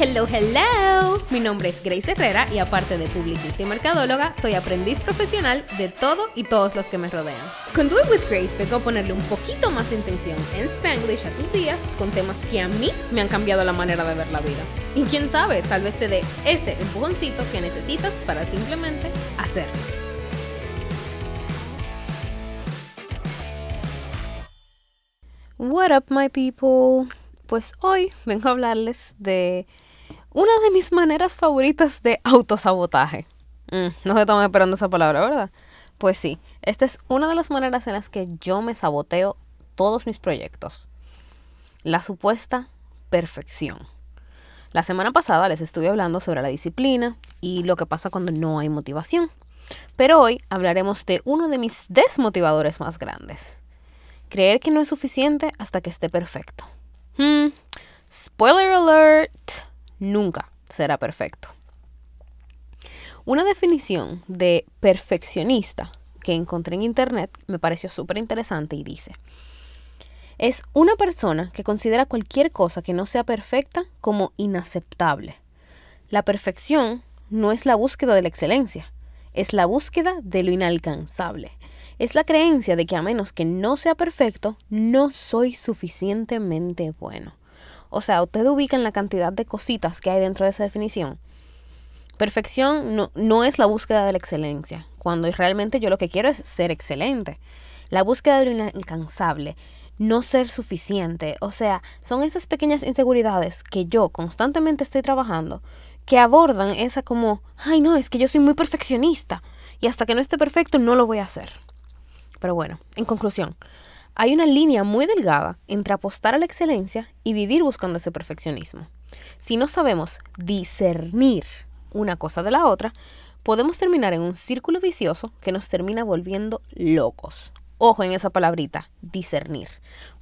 Hello, hello. Mi nombre es Grace Herrera y aparte de publicista y mercadóloga, soy aprendiz profesional de todo y todos los que me rodean. Con Do It With Grace a ponerle un poquito más de intención en Spanglish a tus días con temas que a mí me han cambiado la manera de ver la vida. Y quién sabe, tal vez te dé ese empujoncito que necesitas para simplemente hacerlo. What up, my people? Pues hoy vengo a hablarles de una de mis maneras favoritas de autosabotaje. Mm, no se estaban esperando esa palabra, ¿verdad? Pues sí, esta es una de las maneras en las que yo me saboteo todos mis proyectos. La supuesta perfección. La semana pasada les estuve hablando sobre la disciplina y lo que pasa cuando no hay motivación. Pero hoy hablaremos de uno de mis desmotivadores más grandes. Creer que no es suficiente hasta que esté perfecto. Hmm, spoiler alert nunca será perfecto. Una definición de perfeccionista que encontré en internet me pareció súper interesante y dice, es una persona que considera cualquier cosa que no sea perfecta como inaceptable. La perfección no es la búsqueda de la excelencia, es la búsqueda de lo inalcanzable. Es la creencia de que a menos que no sea perfecto, no soy suficientemente bueno. O sea, usted ubica en la cantidad de cositas que hay dentro de esa definición. Perfección no, no es la búsqueda de la excelencia, cuando realmente yo lo que quiero es ser excelente. La búsqueda de lo inalcanzable, no ser suficiente. O sea, son esas pequeñas inseguridades que yo constantemente estoy trabajando que abordan esa como, ay no, es que yo soy muy perfeccionista y hasta que no esté perfecto no lo voy a hacer. Pero bueno, en conclusión, hay una línea muy delgada entre apostar a la excelencia y vivir buscando ese perfeccionismo. Si no sabemos discernir una cosa de la otra, podemos terminar en un círculo vicioso que nos termina volviendo locos. Ojo en esa palabrita, discernir,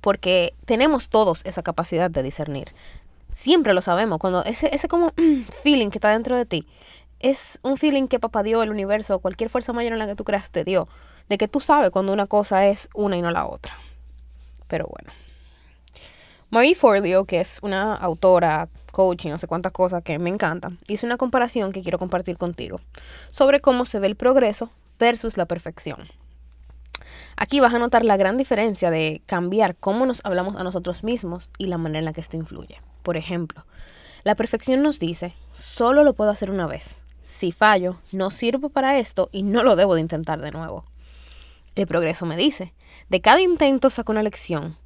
porque tenemos todos esa capacidad de discernir. Siempre lo sabemos, cuando ese, ese como feeling que está dentro de ti, es un feeling que papá dio, el universo, cualquier fuerza mayor en la que tú creas te dio, de que tú sabes cuando una cosa es una y no la otra. Pero bueno. Marie Forleo, que es una autora, coach y no sé cuántas cosas que me encantan, hizo una comparación que quiero compartir contigo sobre cómo se ve el progreso versus la perfección. Aquí vas a notar la gran diferencia de cambiar cómo nos hablamos a nosotros mismos y la manera en la que esto influye. Por ejemplo, la perfección nos dice, solo lo puedo hacer una vez. Si fallo, no sirvo para esto y no lo debo de intentar de nuevo. El progreso me dice, de cada intento saco una lección.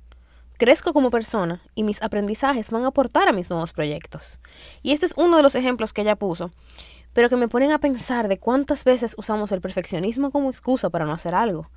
Crezco como persona y mis aprendizajes van a aportar a mis nuevos proyectos. Y este es uno de los ejemplos que ella puso, pero que me ponen a pensar de cuántas veces usamos el perfeccionismo como excusa para no hacer algo.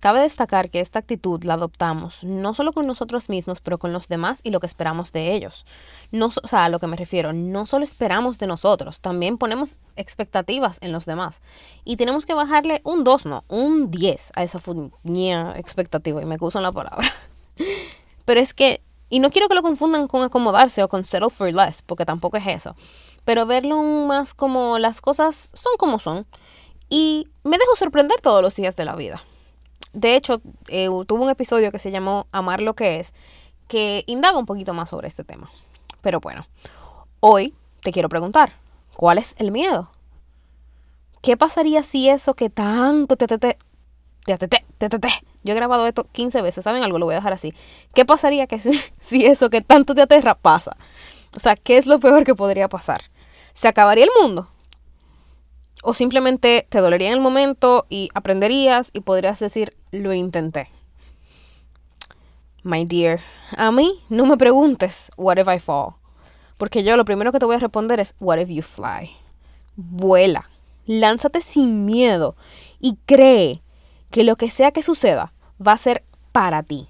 Cabe destacar que esta actitud la adoptamos no solo con nosotros mismos, pero con los demás y lo que esperamos de ellos. No, o sea, a lo que me refiero, no solo esperamos de nosotros, también ponemos expectativas en los demás. Y tenemos que bajarle un 2, no, un 10 a esa fuñía expectativa, y me usan la palabra. Pero es que, y no quiero que lo confundan con acomodarse o con settle for less, porque tampoco es eso. Pero verlo más como las cosas son como son. Y me dejo sorprender todos los días de la vida de hecho, eh, tuvo un episodio que se llamó Amar lo que es, que indaga un poquito más sobre este tema. Pero bueno, hoy te quiero preguntar, ¿cuál es el miedo? ¿Qué pasaría si eso que tanto te, te, te, yo he grabado esto 15 veces, ¿saben algo? Lo voy a dejar así. ¿Qué pasaría que si, si eso que tanto te aterra pasa? O sea, ¿qué es lo peor que podría pasar? ¿Se acabaría el mundo? O simplemente te dolería en el momento y aprenderías y podrías decir, lo intenté. My dear, a mí no me preguntes, what if I fall? Porque yo lo primero que te voy a responder es, what if you fly? Vuela, lánzate sin miedo y cree que lo que sea que suceda va a ser para ti.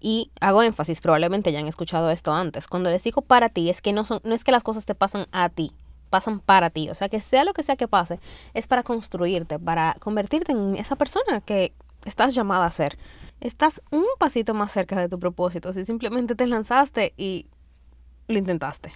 Y hago énfasis, probablemente ya han escuchado esto antes. Cuando les digo para ti, es que no, son, no es que las cosas te pasan a ti, pasan para ti. O sea, que sea lo que sea que pase, es para construirte, para convertirte en esa persona que estás llamada a ser. Estás un pasito más cerca de tu propósito si simplemente te lanzaste y lo intentaste.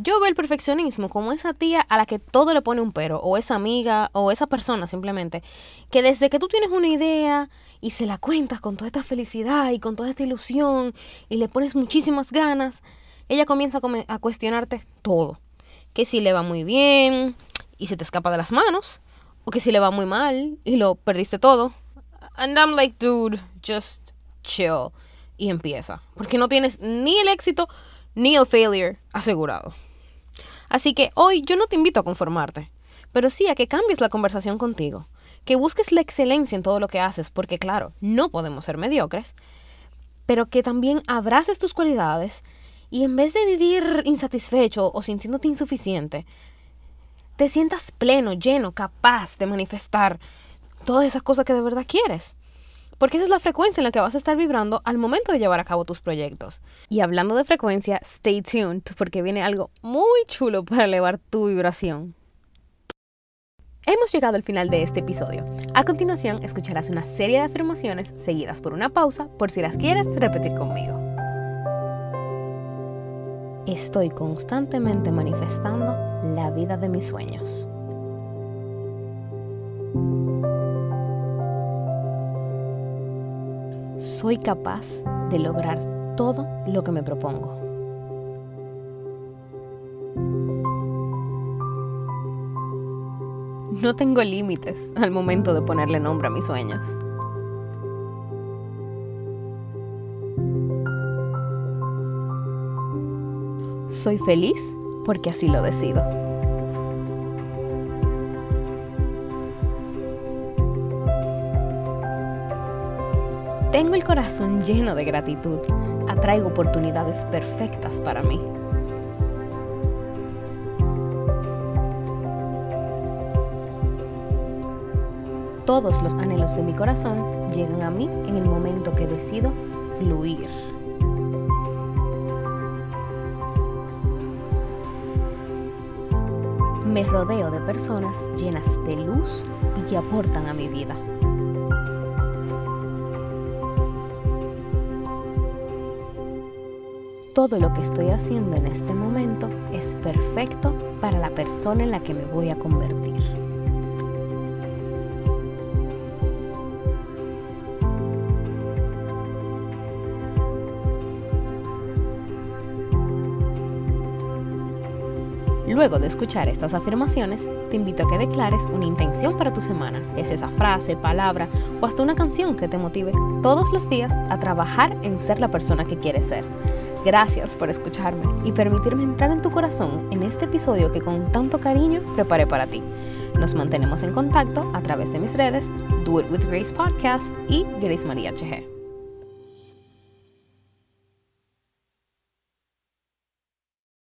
Yo veo el perfeccionismo como esa tía a la que todo le pone un pero, o esa amiga, o esa persona simplemente, que desde que tú tienes una idea y se la cuentas con toda esta felicidad y con toda esta ilusión y le pones muchísimas ganas, ella comienza a, cuestionarte todo. Que si le va muy bien y se te escapa de las manos, o que si le va muy mal y lo perdiste todo. And I'm like, dude, just chill. Y empieza. Porque no tienes ni el éxito ni el failure asegurado. Así que hoy yo no te invito a conformarte, pero sí a que cambies la conversación contigo, que busques la excelencia en todo lo que haces, porque claro, no podemos ser mediocres, pero que también abraces tus cualidades y en vez de vivir insatisfecho o sintiéndote insuficiente, te sientas pleno, lleno, capaz de manifestar todas esas cosas que de verdad quieres. Porque esa es la frecuencia en la que vas a estar vibrando al momento de llevar a cabo tus proyectos. Y hablando de frecuencia, stay tuned porque viene algo muy chulo para elevar tu vibración. Hemos llegado al final de este episodio. A continuación escucharás una serie de afirmaciones seguidas por una pausa por si las quieres repetir conmigo. Estoy constantemente manifestando la vida de mis sueños. soy capaz de lograr todo lo que me propongo. No tengo límites al momento de ponerle nombre a mis sueños. Soy feliz porque así lo decido. Tengo el corazón lleno de gratitud. Atraigo oportunidades perfectas para mí. Todos los anhelos de mi corazón llegan a mí en el momento que decido fluir. Me rodeo de personas llenas de luz y que aportan a mi vida. todo lo que estoy haciendo en este momento es perfecto para la persona en la que me voy a convertir. Luego de escuchar estas afirmaciones, te invito a que declares una intención para tu semana, es esa frase, palabra o hasta una canción que te motive todos los días a trabajar en ser la persona que quieres ser. Gracias por escucharme y permitirme entrar en tu corazón en este episodio que con tanto cariño preparé para ti. Nos mantenemos en contacto a través de mis redes, Do It With Grace Podcast y Grace María HG.